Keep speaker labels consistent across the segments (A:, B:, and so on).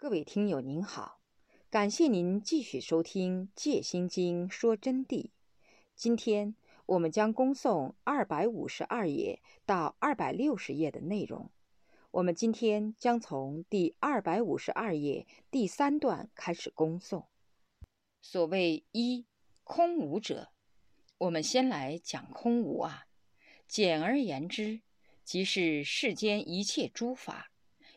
A: 各位听友您好，感谢您继续收听《戒心经说真谛》。今天我们将恭诵二百五十二页到二百六十页的内容。我们今天将从第二百五十二页第三段开始恭诵。所谓一空无者，我们先来讲空无啊。简而言之，即是世间一切诸法。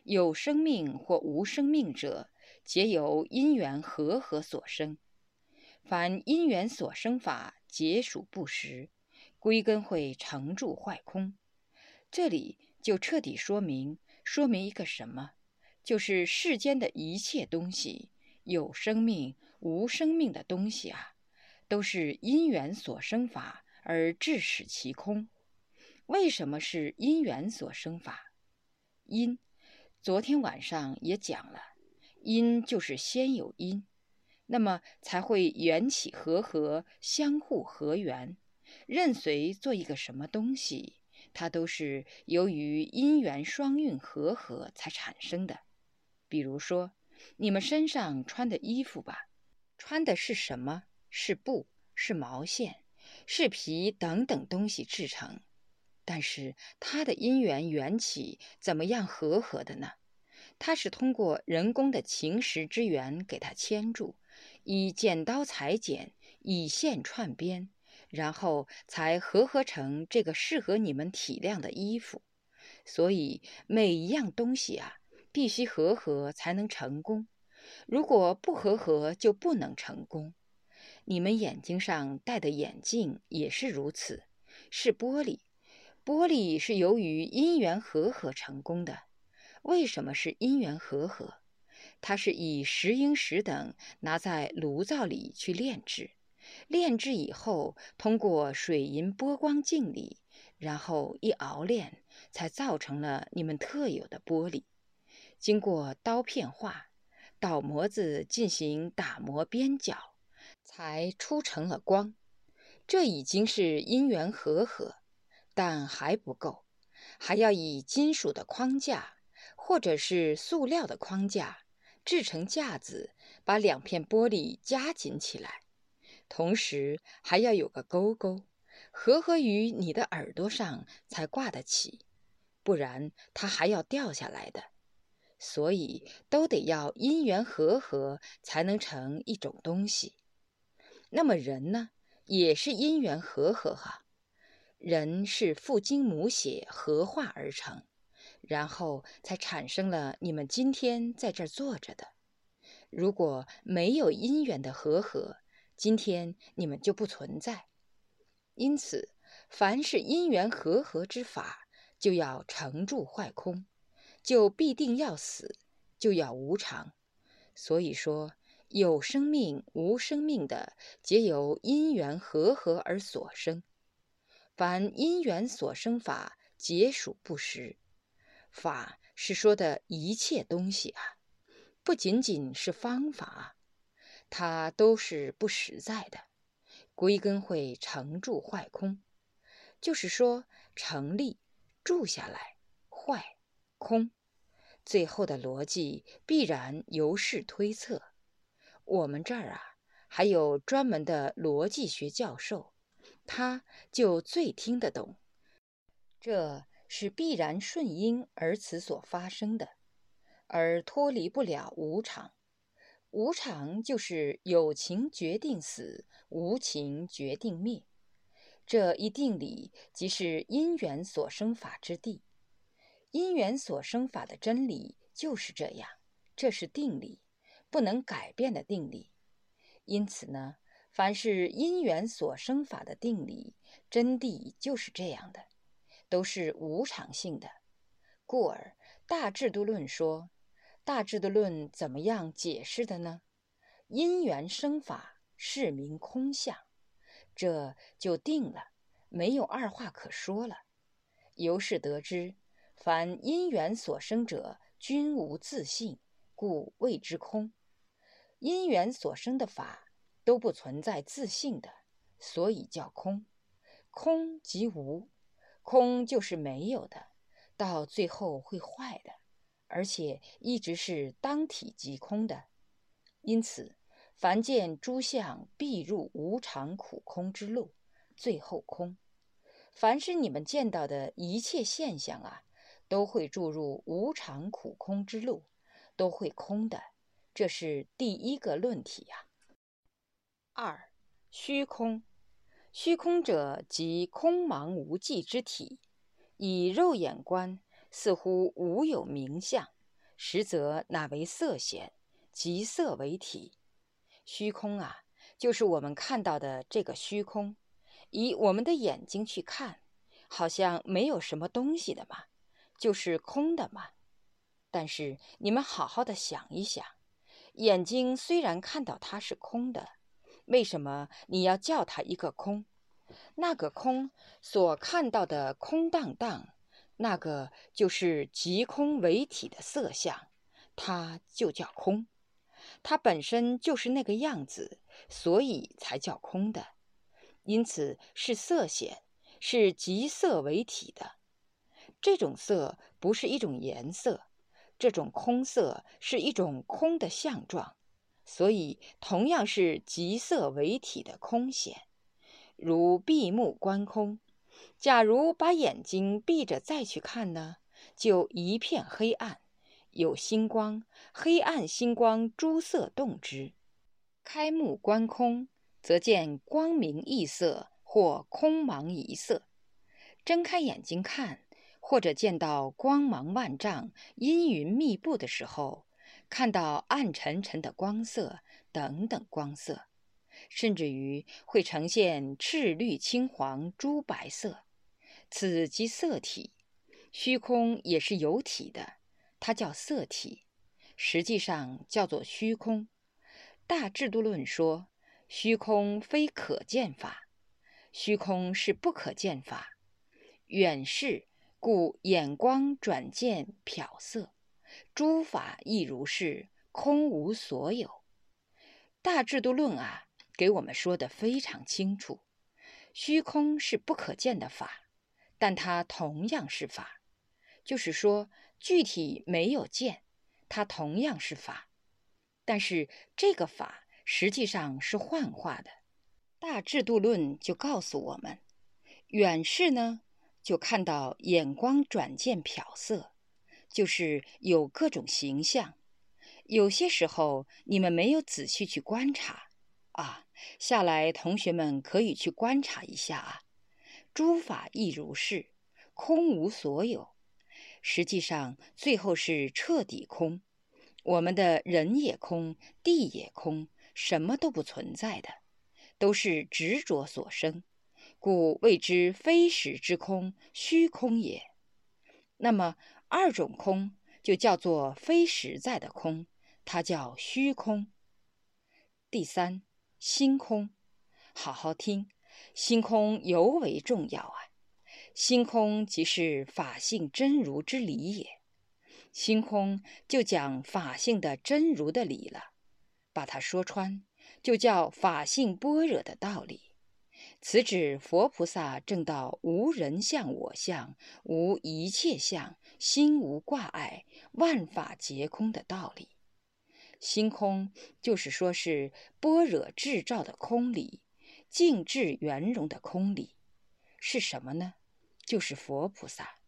A: 有生命或无生命者，皆由因缘和合所生。凡因缘所生法，皆属不实，归根会成住坏空。这里就彻底说明，说明一个什么？就是世间的一切东西，有生命、无生命的东西啊，都是因缘所生法而致使其空。为什么是因缘所生法？因。昨天晚上也讲了，因就是先有因，那么才会缘起和合，相互合缘。任随做一个什么东西，它都是由于因缘双运和合才产生的。比如说，你们身上穿的衣服吧，穿的是什么？是布，是毛线，是皮等等东西制成。但是它的因缘缘起怎么样和合的呢？它是通过人工的情石之缘给它牵住，以剪刀裁剪，以线串边，然后才合合成这个适合你们体量的衣服。所以每一样东西啊，必须合合才能成功，如果不合合就不能成功。你们眼睛上戴的眼镜也是如此，是玻璃。玻璃是由于因缘和合成功的。为什么是因缘和合？它是以石英石等拿在炉灶里去炼制，炼制以后通过水银波光镜里，然后一熬炼，才造成了你们特有的玻璃。经过刀片化，倒模子进行打磨边角，才出成了光。这已经是因缘和合。但还不够，还要以金属的框架，或者是塑料的框架制成架子，把两片玻璃夹紧起来，同时还要有个钩钩，合合于你的耳朵上才挂得起，不然它还要掉下来的。所以都得要因缘和合，才能成一种东西。那么人呢，也是因缘和合哈。人是父精母血合化而成，然后才产生了你们今天在这儿坐着的。如果没有因缘的和合，今天你们就不存在。因此，凡是因缘和合之法，就要成住坏空，就必定要死，就要无常。所以说，有生命无生命的，皆由因缘和合而所生。凡因缘所生法，皆属不实。法是说的一切东西啊，不仅仅是方法，它都是不实在的。归根会成住坏空，就是说成立、住下来、坏、空，最后的逻辑必然由是推测。我们这儿啊，还有专门的逻辑学教授。他就最听得懂，这是必然顺因而此所发生的，而脱离不了无常。无常就是有情决定死，无情决定灭。这一定理即是因缘所生法之地。因缘所生法的真理就是这样，这是定理，不能改变的定理。因此呢。凡是因缘所生法的定理真谛就是这样的，都是无常性的。故而大制度论说，大制度论怎么样解释的呢？因缘生法是名空相，这就定了，没有二话可说了。由是得知，凡因缘所生者，均无自性，故谓之空。因缘所生的法。都不存在自信的，所以叫空。空即无，空就是没有的，到最后会坏的。而且一直是当体即空的。因此，凡见诸相，必入无常苦空之路，最后空。凡是你们见到的一切现象啊，都会注入无常苦空之路，都会空的。这是第一个论题呀。二，虚空。虚空者，即空茫无际之体，以肉眼观，似乎无有名相，实则乃为色显，即色为体。虚空啊，就是我们看到的这个虚空。以我们的眼睛去看，好像没有什么东西的嘛，就是空的嘛。但是你们好好的想一想，眼睛虽然看到它是空的，为什么你要叫它一个空？那个空所看到的空荡荡，那个就是即空为体的色相，它就叫空。它本身就是那个样子，所以才叫空的。因此是色显，是即色为体的。这种色不是一种颜色，这种空色是一种空的相状，所以同样是即色为体的空显。如闭目观空，假如把眼睛闭着再去看呢，就一片黑暗，有星光，黑暗星光诸色动之；开目观空。则见光明异色或空茫一色，睁开眼睛看，或者见到光芒万丈、阴云密布的时候，看到暗沉沉的光色等等光色，甚至于会呈现赤绿青黄朱白色，此即色体。虚空也是有体的，它叫色体，实际上叫做虚空。大制度论说。虚空非可见法，虚空是不可见法，远视故眼光转见瞟色，诸法亦如是，空无所有。大制度论啊，给我们说的非常清楚，虚空是不可见的法，但它同样是法，就是说具体没有见，它同样是法，但是这个法。实际上是幻化的，大制度论就告诉我们，远视呢就看到眼光转见漂色，就是有各种形象。有些时候你们没有仔细去观察啊，下来同学们可以去观察一下啊。诸法亦如是，空无所有。实际上最后是彻底空，我们的人也空，地也空。什么都不存在的，都是执着所生，故谓之非实之空，虚空也。那么二种空就叫做非实在的空，它叫虚空。第三，心空，好好听，心空尤为重要啊！心空即是法性真如之理也，心空就讲法性的真如的理了。把它说穿，就叫法性般若的道理。此指佛菩萨正道无人相、我相、无一切相、心无挂碍、万法皆空的道理。心空就是说是般若智照的空理，静智圆融的空理，是什么呢？就是佛菩萨。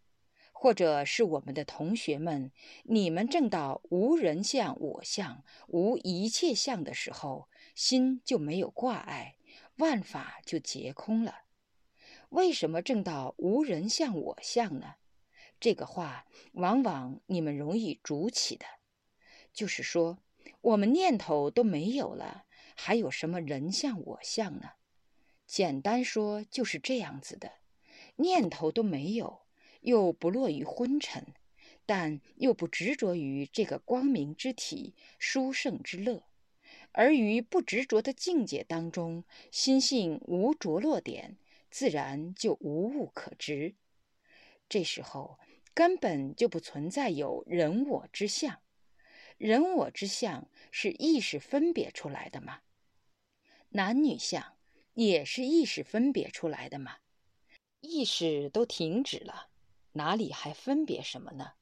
A: 或者是我们的同学们，你们正到无人相、我相、无一切相的时候，心就没有挂碍，万法就皆空了。为什么正到无人相、我相呢？这个话往往你们容易主起的，就是说我们念头都没有了，还有什么人相、我相呢？简单说就是这样子的，念头都没有。又不落于昏沉，但又不执着于这个光明之体、殊胜之乐，而于不执着的境界当中，心性无着落点，自然就无物可执。这时候根本就不存在有人我之相，人我之相是意识分别出来的吗？男女相也是意识分别出来的吗？意识都停止了。哪里还分别什么呢？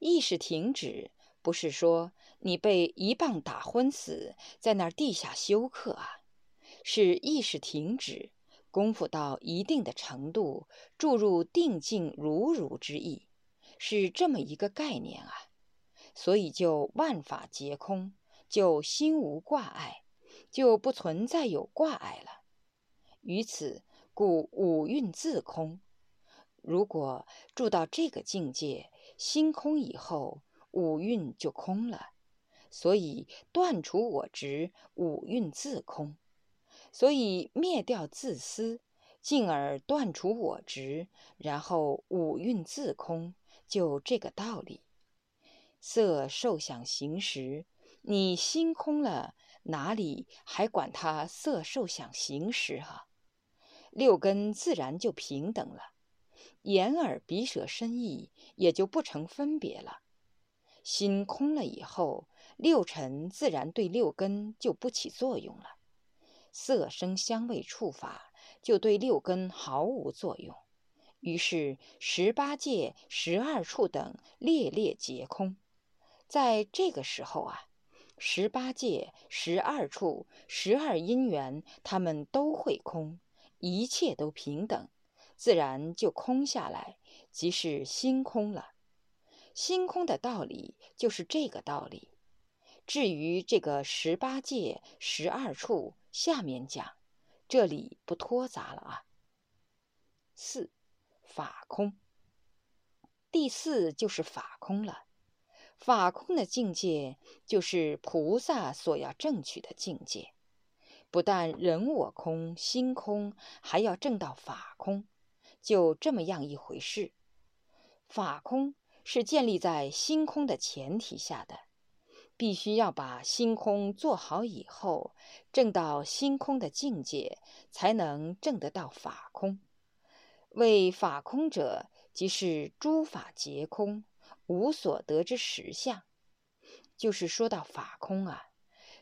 A: 意识停止，不是说你被一棒打昏死在那儿地下休克啊，是意识停止，功夫到一定的程度，注入定静如如之意，是这么一个概念啊。所以就万法皆空，就心无挂碍，就不存在有挂碍了。于此，故五蕴自空。如果住到这个境界，心空以后，五蕴就空了。所以断除我执，五蕴自空。所以灭掉自私，进而断除我执，然后五蕴自空，就这个道理。色受想行识，你心空了，哪里还管它色受想行识啊？六根自然就平等了，眼耳鼻舌身意也就不成分别了。心空了以后，六尘自然对六根就不起作用了，色声香味触法就对六根毫无作用。于是十八界、十二处等列列皆空。在这个时候啊，十八界、十二处、十二因缘，他们都会空。一切都平等，自然就空下来，即是心空了。心空的道理就是这个道理。至于这个十八界、十二处，下面讲，这里不拖杂了啊。四法空，第四就是法空了。法空的境界，就是菩萨所要证取的境界。不但人我空、心空，还要证到法空，就这么样一回事。法空是建立在心空的前提下的，必须要把心空做好以后，证到心空的境界，才能证得到法空。为法空者，即是诸法皆空，无所得之实相。就是说到法空啊。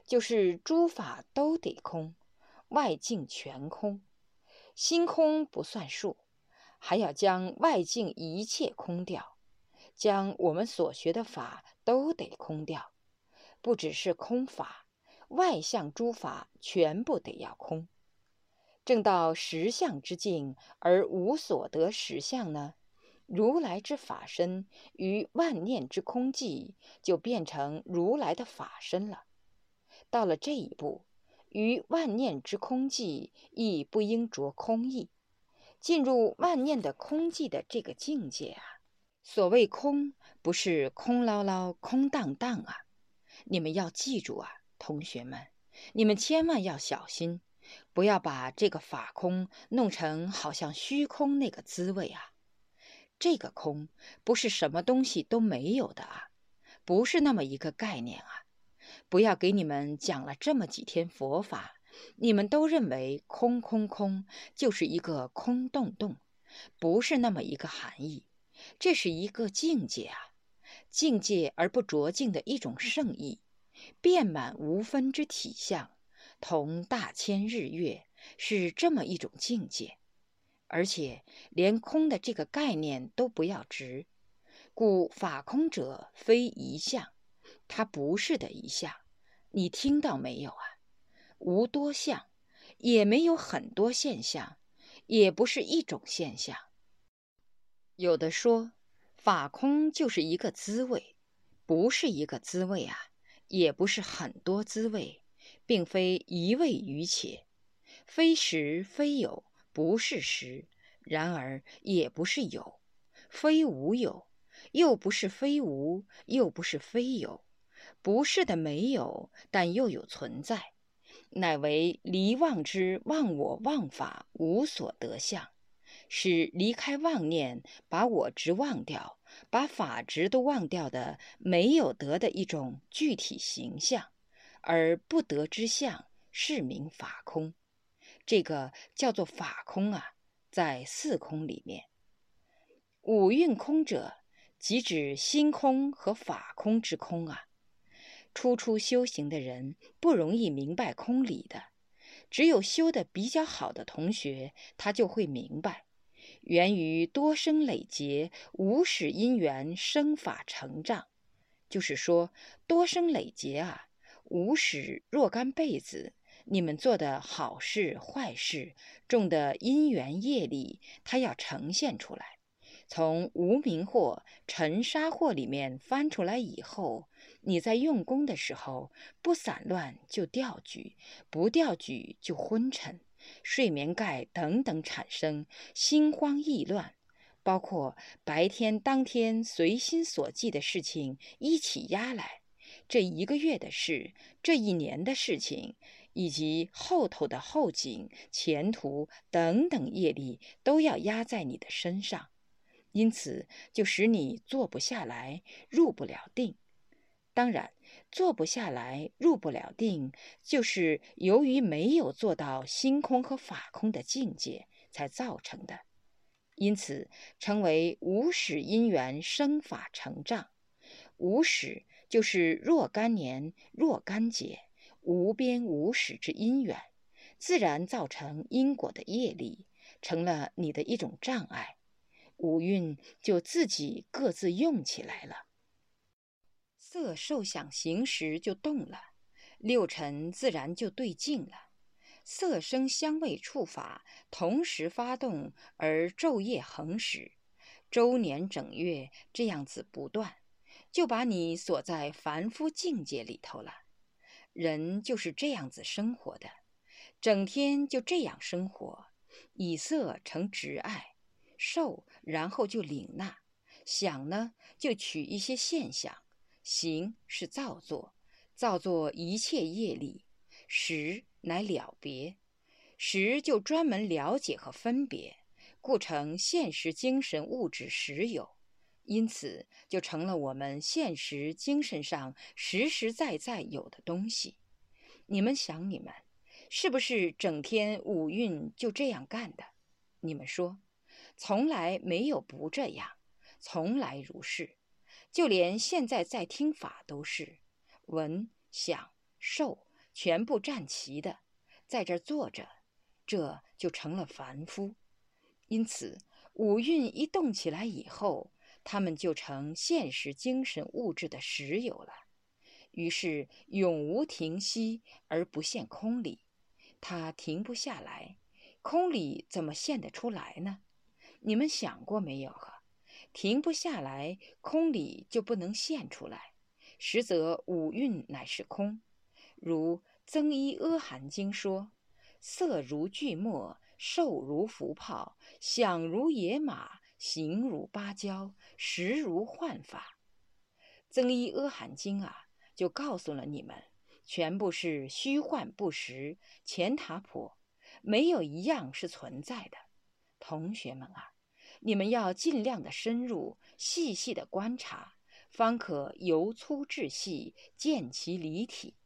A: 就是诸法都得空，外境全空，心空不算数，还要将外境一切空掉，将我们所学的法都得空掉，不只是空法，外相诸法全部得要空。正到实相之境而无所得实相呢，如来之法身于万念之空寂，就变成如来的法身了。到了这一步，于万念之空寂，亦不应着空意。进入万念的空寂的这个境界啊，所谓空，不是空唠唠、空荡荡啊。你们要记住啊，同学们，你们千万要小心，不要把这个法空弄成好像虚空那个滋味啊。这个空不是什么东西都没有的啊，不是那么一个概念啊。不要给你们讲了这么几天佛法，你们都认为空空空就是一个空洞洞，不是那么一个含义。这是一个境界啊，境界而不着境的一种圣意，遍满无分之体相，同大千日月，是这么一种境界。而且连空的这个概念都不要执，故法空者非一相。它不是的一相，你听到没有啊？无多相，也没有很多现象，也不是一种现象。有的说法空就是一个滋味，不是一个滋味啊，也不是很多滋味，并非一味于且，非实非有，不是实，然而也不是有，非无有，又不是非无，又不是非有。不是的，没有，但又有存在，乃为离妄之忘我忘法无所得相，是离开妄念，把我执忘掉，把法执都忘掉的没有得的一种具体形象，而不得之相，是名法空。这个叫做法空啊，在四空里面，五蕴空者，即指心空和法空之空啊。初初修行的人不容易明白空理的，只有修的比较好的同学，他就会明白。源于多生累劫，无始因缘生法成障。就是说，多生累劫啊，无始若干辈子，你们做的好事坏事，种的因缘业力，它要呈现出来。从无名祸、尘沙祸里面翻出来以后，你在用功的时候不散乱就掉举，不掉举就昏沉、睡眠盖等等产生心慌意乱，包括白天当天随心所记的事情一起压来，这一个月的事、这一年的事情，以及后头的后景、前途等等业力都要压在你的身上。因此，就使你坐不下来，入不了定。当然，坐不下来，入不了定，就是由于没有做到心空和法空的境界才造成的。因此，称为无始因缘生法成障。无始就是若干年、若干劫，无边无始之因缘，自然造成因果的业力，成了你的一种障碍。五蕴就自己各自用起来了，色受想行识就动了，六尘自然就对境了。色声香味触法同时发动，而昼夜恒时，周年整月这样子不断，就把你锁在凡夫境界里头了。人就是这样子生活的，整天就这样生活，以色成执爱。受，然后就领纳；想呢，就取一些现象；行是造作，造作一切业力；识乃了别，识就专门了解和分别，故成现实精神物质实有。因此，就成了我们现实精神上实实在在有的东西。你们想，你们是不是整天五蕴就这样干的？你们说？从来没有不这样，从来如是，就连现在在听法都是，闻、想、受全部占齐的，在这坐着，这就成了凡夫。因此，五蕴一动起来以后，他们就成现实精神物质的实有了。于是永无停息而不现空理，它停不下来，空理怎么现得出来呢？你们想过没有？哈，停不下来，空理就不能现出来。实则五蕴乃是空，如《增一阿含经》说：“色如巨墨，受如浮泡，想如野马，形如芭蕉，实如幻法。”《增一阿含经》啊，就告诉了你们，全部是虚幻不实，前塔婆，没有一样是存在的。同学们啊，你们要尽量的深入、细细的观察，方可由粗至细，见其离体。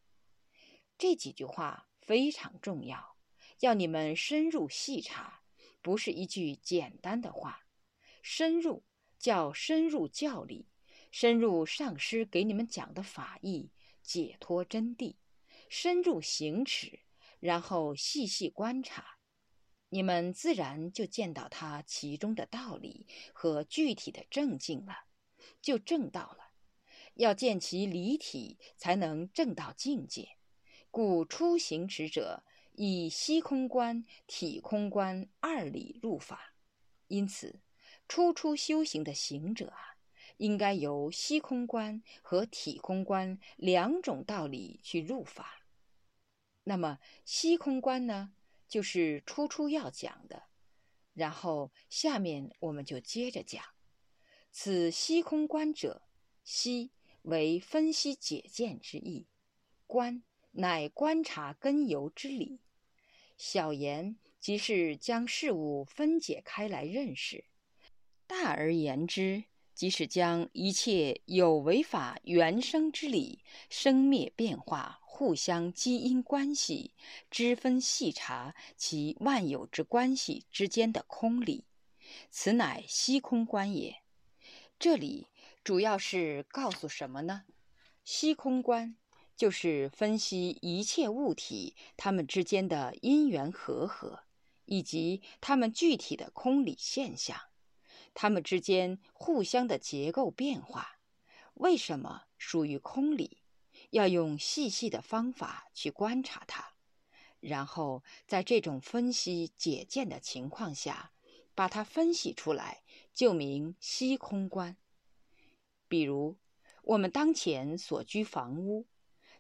A: 这几句话非常重要，要你们深入细察，不是一句简单的话。深入叫深入教理，深入上师给你们讲的法义、解脱真谛，深入行持，然后细细观察。你们自然就见到它其中的道理和具体的正境了，就正到了。要见其离体，才能正到境界。故初行持者以虚空观、体空观二理入法。因此，初出修行的行者啊，应该由虚空观和体空观两种道理去入法。那么虚空观呢？就是初初要讲的，然后下面我们就接着讲。此虚空观者，虚为分析解见之意，观乃观察根由之理。小言即是将事物分解开来认识，大而言之，即是将一切有为法原生之理生灭变化。互相基因关系，知分细察其万有之关系之间的空理，此乃虚空观也。这里主要是告诉什么呢？虚空观就是分析一切物体它们之间的因缘和合，以及它们具体的空理现象，它们之间互相的结构变化，为什么属于空理？要用细细的方法去观察它，然后在这种分析解见的情况下，把它分析出来，就名析空观。比如，我们当前所居房屋，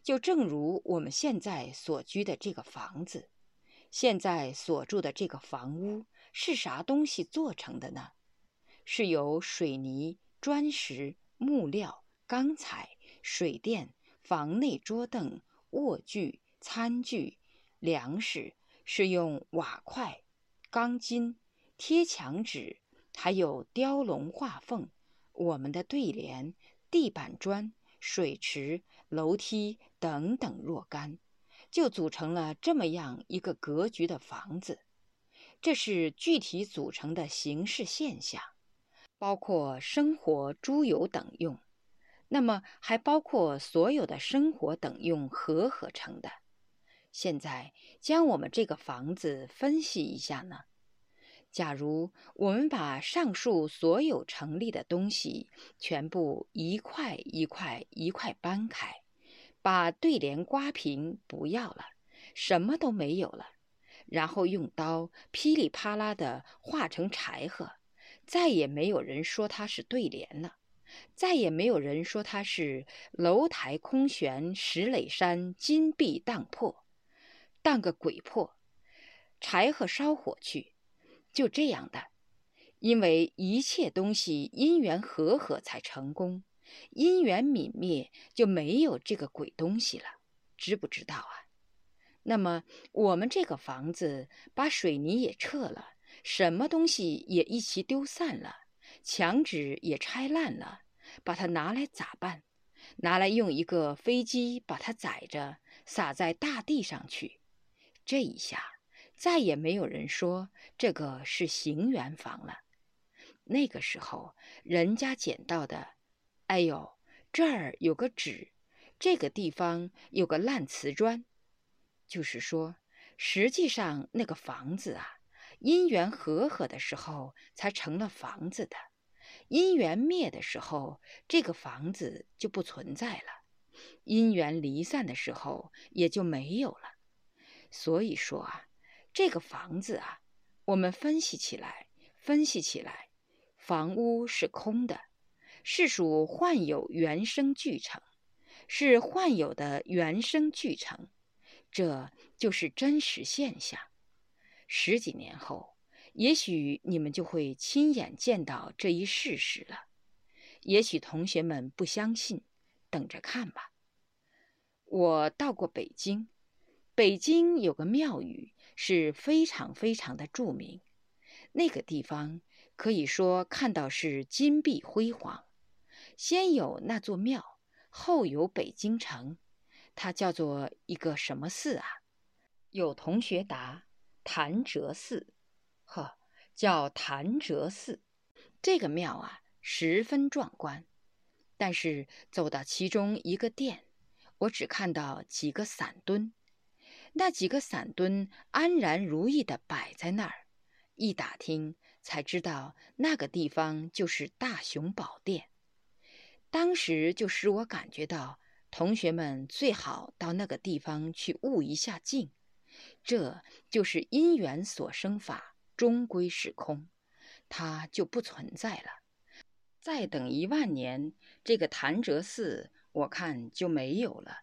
A: 就正如我们现在所居的这个房子，现在所住的这个房屋是啥东西做成的呢？是由水泥、砖石、木料、钢材、水电。房内桌凳、卧具、餐具、粮食是用瓦块、钢筋、贴墙纸，还有雕龙画凤、我们的对联、地板砖、水池、楼梯等等若干，就组成了这么样一个格局的房子。这是具体组成的形式现象，包括生活、猪油等用。那么还包括所有的生活等用合合成的。现在将我们这个房子分析一下呢？假如我们把上述所有成立的东西全部一块一块一块搬开，把对联刮平不要了，什么都没有了，然后用刀噼里啪啦的化成柴禾，再也没有人说它是对联了。再也没有人说它是楼台空悬，石垒山金碧荡破，当个鬼破！柴禾烧火去，就这样的。因为一切东西因缘和合才成功，因缘泯灭就没有这个鬼东西了，知不知道啊？那么我们这个房子把水泥也撤了，什么东西也一起丢散了。墙纸也拆烂了，把它拿来咋办？拿来用一个飞机把它载着，撒在大地上去。这一下，再也没有人说这个是行圆房了。那个时候，人家捡到的，哎呦，这儿有个纸，这个地方有个烂瓷砖，就是说，实际上那个房子啊，因缘和合的时候才成了房子的。因缘灭的时候，这个房子就不存在了；因缘离散的时候，也就没有了。所以说啊，这个房子啊，我们分析起来，分析起来，房屋是空的，是属幻有原生俱成，是幻有的原生俱成，这就是真实现象。十几年后。也许你们就会亲眼见到这一事实了。也许同学们不相信，等着看吧。我到过北京，北京有个庙宇是非常非常的著名。那个地方可以说看到是金碧辉煌。先有那座庙，后有北京城。它叫做一个什么寺啊？有同学答：潭柘寺。呵，叫潭柘寺，这个庙啊十分壮观。但是走到其中一个殿，我只看到几个伞墩，那几个伞墩安然如意地摆在那儿。一打听才知道，那个地方就是大雄宝殿。当时就使我感觉到，同学们最好到那个地方去悟一下境，这就是因缘所生法。终归是空，它就不存在了。再等一万年，这个潭柘寺我看就没有了。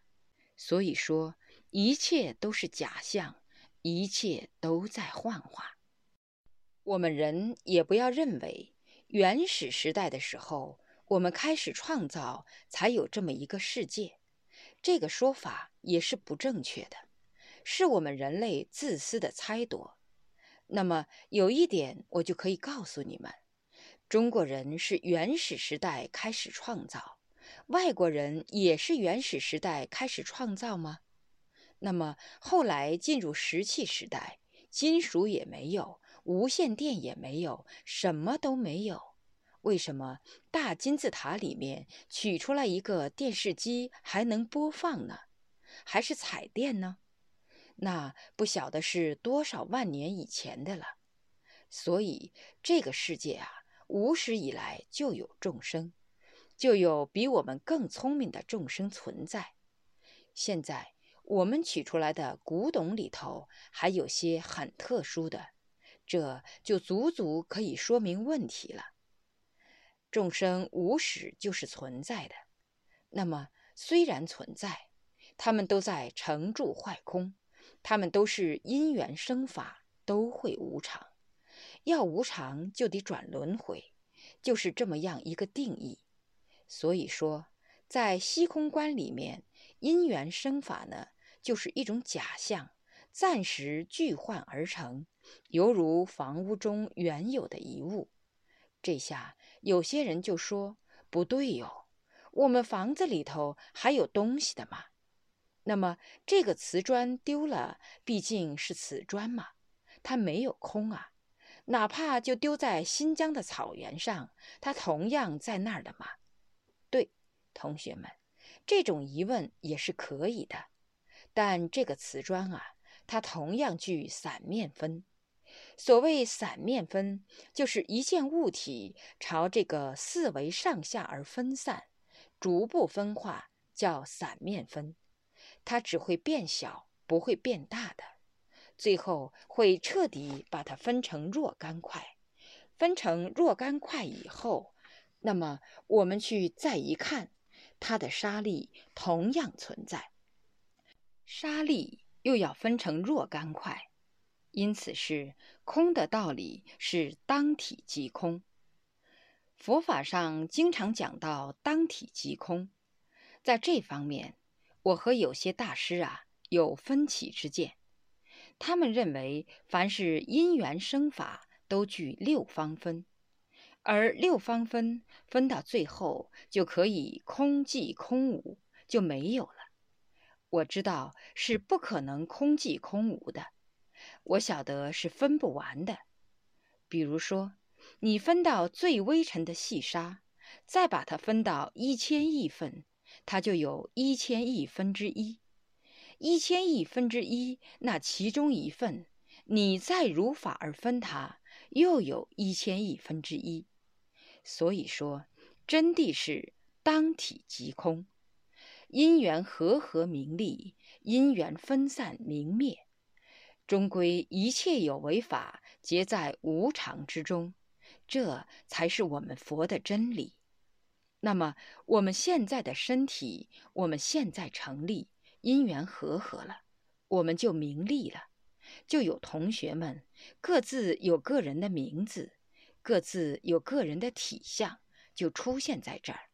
A: 所以说，一切都是假象，一切都在幻化。我们人也不要认为原始时代的时候，我们开始创造才有这么一个世界，这个说法也是不正确的，是我们人类自私的猜度。那么有一点，我就可以告诉你们：中国人是原始时代开始创造，外国人也是原始时代开始创造吗？那么后来进入石器时代，金属也没有，无线电也没有，什么都没有。为什么大金字塔里面取出来一个电视机还能播放呢？还是彩电呢？那不晓得是多少万年以前的了。所以这个世界啊，无始以来就有众生，就有比我们更聪明的众生存在。现在我们取出来的古董里头还有些很特殊的，这就足足可以说明问题了。众生无始就是存在的，那么虽然存在，他们都在成住坏空，他们都是因缘生法，都会无常。要无常就得转轮回，就是这么样一个定义。所以说，在虚空观里面，因缘生法呢，就是一种假象，暂时聚幻而成，犹如房屋中原有的一物。这下。有些人就说不对哟，我们房子里头还有东西的嘛。那么这个瓷砖丢了，毕竟是瓷砖嘛，它没有空啊。哪怕就丢在新疆的草原上，它同样在那儿的嘛。对，同学们，这种疑问也是可以的。但这个瓷砖啊，它同样具散面分。所谓散面分，就是一件物体朝这个四维上下而分散，逐步分化，叫散面分。它只会变小，不会变大的，最后会彻底把它分成若干块。分成若干块以后，那么我们去再一看，它的沙粒同样存在。沙粒又要分成若干块。因此是空的道理是当体即空。佛法上经常讲到当体即空，在这方面，我和有些大师啊有分歧之见。他们认为，凡是因缘生法都具六方分，而六方分分到最后就可以空即空无，就没有了。我知道是不可能空即空无的。我晓得是分不完的，比如说，你分到最微尘的细沙，再把它分到一千亿份，它就有一千亿分之一。一千亿分之一，那其中一份，你再如法而分它，又有一千亿分之一。所以说，真谛是当体即空，因缘和合名利，因缘分散明灭。终归一切有为法，皆在无常之中，这才是我们佛的真理。那么我们现在的身体，我们现在成立因缘和合了，我们就名利了，就有同学们各自有个人的名字，各自有个人的体相，就出现在这儿。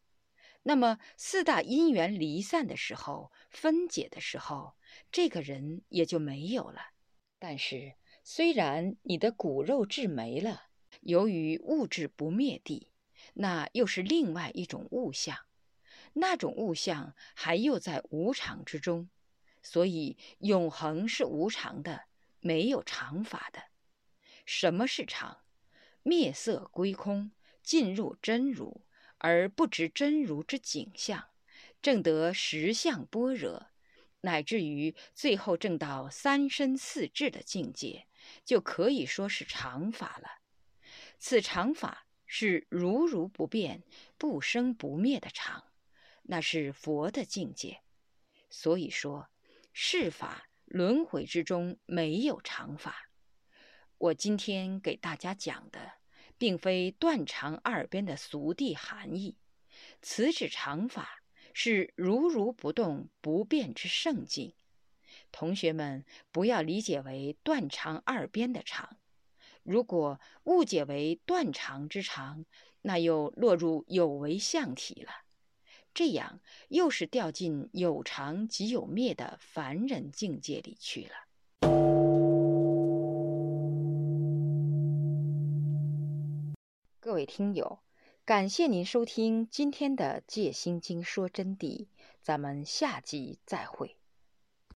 A: 那么四大因缘离散的时候，分解的时候，这个人也就没有了。但是，虽然你的骨肉质没了，由于物质不灭地，那又是另外一种物象，那种物象还又在无常之中，所以永恒是无常的，没有常法的。什么是常？灭色归空，进入真如，而不知真如之景象，正得实相般若。乃至于最后证到三身四智的境界，就可以说是常法了。此常法是如如不变、不生不灭的常，那是佛的境界。所以说，世法轮回之中没有常法。我今天给大家讲的，并非断常二边的俗谛含义，此指常法。是如如不动不变之圣境，同学们不要理解为断肠二边的常。如果误解为断肠之肠，那又落入有为相体了，这样又是掉进有常即有灭的凡人境界里去了。各位听友。感谢您收听今天的《戒心经说真谛》，咱们下集再会。